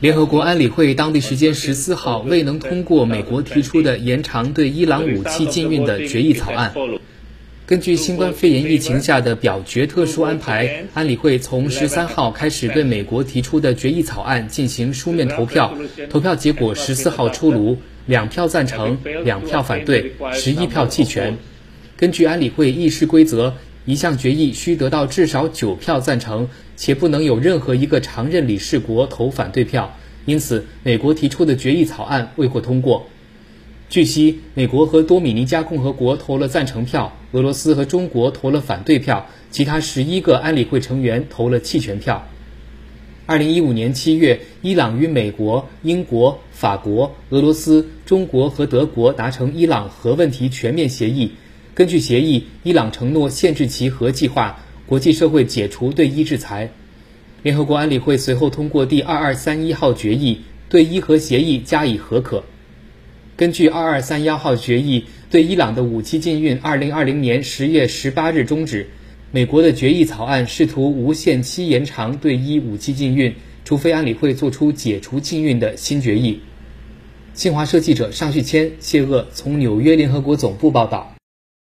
联合国安理会当地时间十四号未能通过美国提出的延长对伊朗武器禁运的决议草案。根据新冠肺炎疫情下的表决特殊安排，安理会从十三号开始对美国提出的决议草案进行书面投票。投票结果十四号出炉，两票赞成，两票反对，十一票弃权。根据安理会议事规则，一项决议需得到至少九票赞成，且不能有任何一个常任理事国投反对票。因此，美国提出的决议草案未获通过。据悉，美国和多米尼加共和国投了赞成票，俄罗斯和中国投了反对票，其他十一个安理会成员投了弃权票。二零一五年七月，伊朗与美国、英国、法国、俄罗斯、中国和德国达成伊朗核问题全面协议。根据协议，伊朗承诺限制其核计划，国际社会解除对伊制裁。联合国安理会随后通过第二二三一号决议，对伊核协议加以核可。根据二二三幺号决议，对伊朗的武器禁运，二零二零年十月十八日终止。美国的决议草案试图无限期延长对伊武器禁运，除非安理会作出解除禁运的新决议。新华社记者尚旭谦、谢鄂从纽约联合国总部报道。